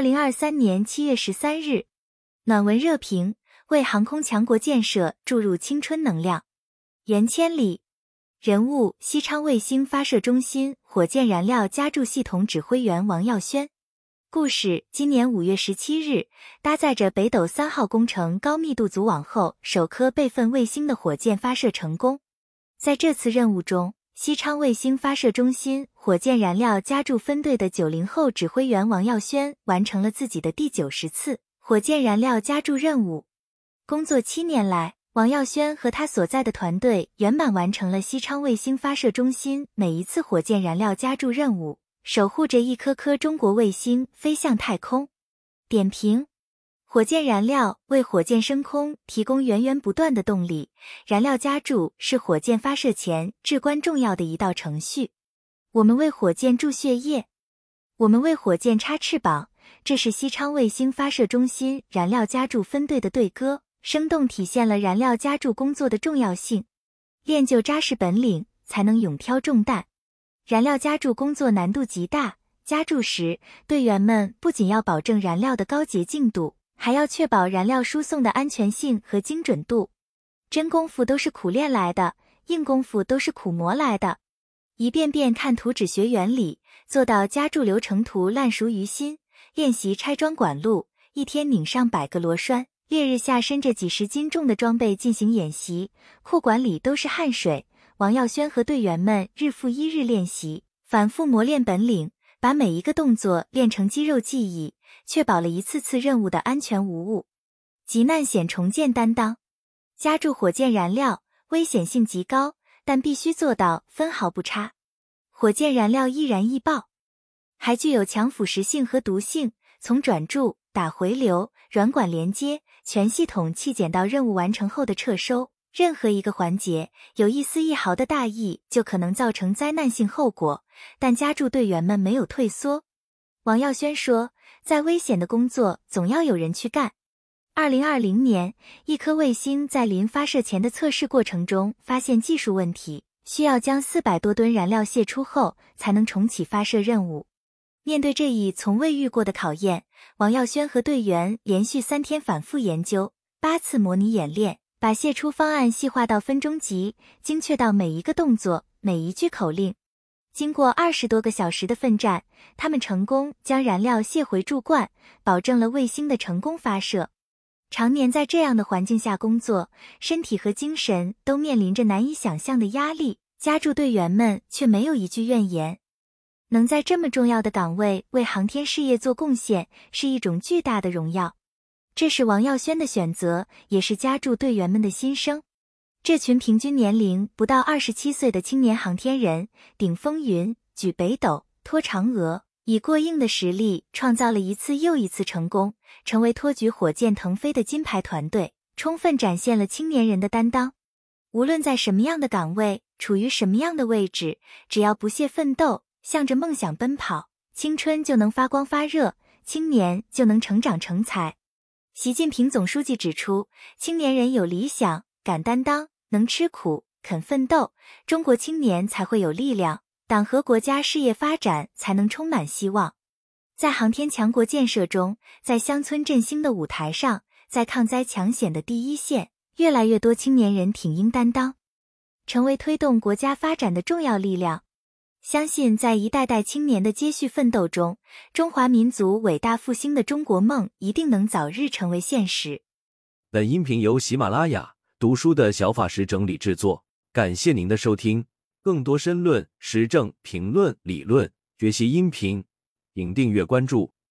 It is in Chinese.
二零二三年七月十三日，暖文热评：为航空强国建设注入青春能量。袁千里，人物：西昌卫星发射中心火箭燃料加注系统指挥员王耀轩。故事：今年五月十七日，搭载着北斗三号工程高密度组网后首颗备份卫星的火箭发射成功。在这次任务中，西昌卫星发射中心火箭燃料加注分队的九零后指挥员王耀轩完成了自己的第九十次火箭燃料加注任务。工作七年来，王耀轩和他所在的团队圆满完成了西昌卫星发射中心每一次火箭燃料加注任务，守护着一颗颗中国卫星飞向太空。点评。火箭燃料为火箭升空提供源源不断的动力，燃料加注是火箭发射前至关重要的一道程序。我们为火箭注血液，我们为火箭插翅膀，这是西昌卫星发射中心燃料加注分队的队歌，生动体现了燃料加注工作的重要性。练就扎实本领，才能勇挑重担。燃料加注工作难度极大，加注时队员们不仅要保证燃料的高洁净度。还要确保燃料输送的安全性和精准度，真功夫都是苦练来的，硬功夫都是苦磨来的。一遍遍看图纸学原理，做到加注流程图烂熟于心。练习拆装管路，一天拧上百个螺栓，烈日下伸着几十斤重的装备进行演习，库管里都是汗水。王耀轩和队员们日复一日练习，反复磨练本领，把每一个动作练成肌肉记忆。确保了一次次任务的安全无误。急难险重建担当，加注火箭燃料危险性极高，但必须做到分毫不差。火箭燃料易燃易爆，还具有强腐蚀性和毒性。从转注、打回流、软管连接、全系统弃检到任务完成后的撤收，任何一个环节有一丝一毫的大意，就可能造成灾难性后果。但加注队员们没有退缩。王耀轩说。再危险的工作，总要有人去干。二零二零年，一颗卫星在临发射前的测试过程中发现技术问题，需要将四百多吨燃料泄出后，才能重启发射任务。面对这一从未遇过的考验，王耀轩和队员连续三天反复研究，八次模拟演练，把泄出方案细化到分钟级，精确到每一个动作、每一句口令。经过二十多个小时的奋战，他们成功将燃料卸回注罐，保证了卫星的成功发射。常年在这样的环境下工作，身体和精神都面临着难以想象的压力，加注队员们却没有一句怨言。能在这么重要的岗位为航天事业做贡献，是一种巨大的荣耀。这是王耀轩的选择，也是加注队员们的心声。这群平均年龄不到二十七岁的青年航天人，顶风云、举北斗、拖嫦娥，以过硬的实力创造了一次又一次成功，成为托举火箭腾飞的金牌团队，充分展现了青年人的担当。无论在什么样的岗位，处于什么样的位置，只要不懈奋斗，向着梦想奔跑，青春就能发光发热，青年就能成长成才。习近平总书记指出，青年人有理想。敢担当，能吃苦，肯奋斗，中国青年才会有力量，党和国家事业发展才能充满希望。在航天强国建设中，在乡村振兴的舞台上，在抗灾抢险的第一线，越来越多青年人挺膺担当，成为推动国家发展的重要力量。相信在一代代青年的接续奋斗中，中华民族伟大复兴的中国梦一定能早日成为现实。本音频由喜马拉雅。读书的小法师整理制作，感谢您的收听。更多深论、时政评论、理论学习音频，请订阅关注。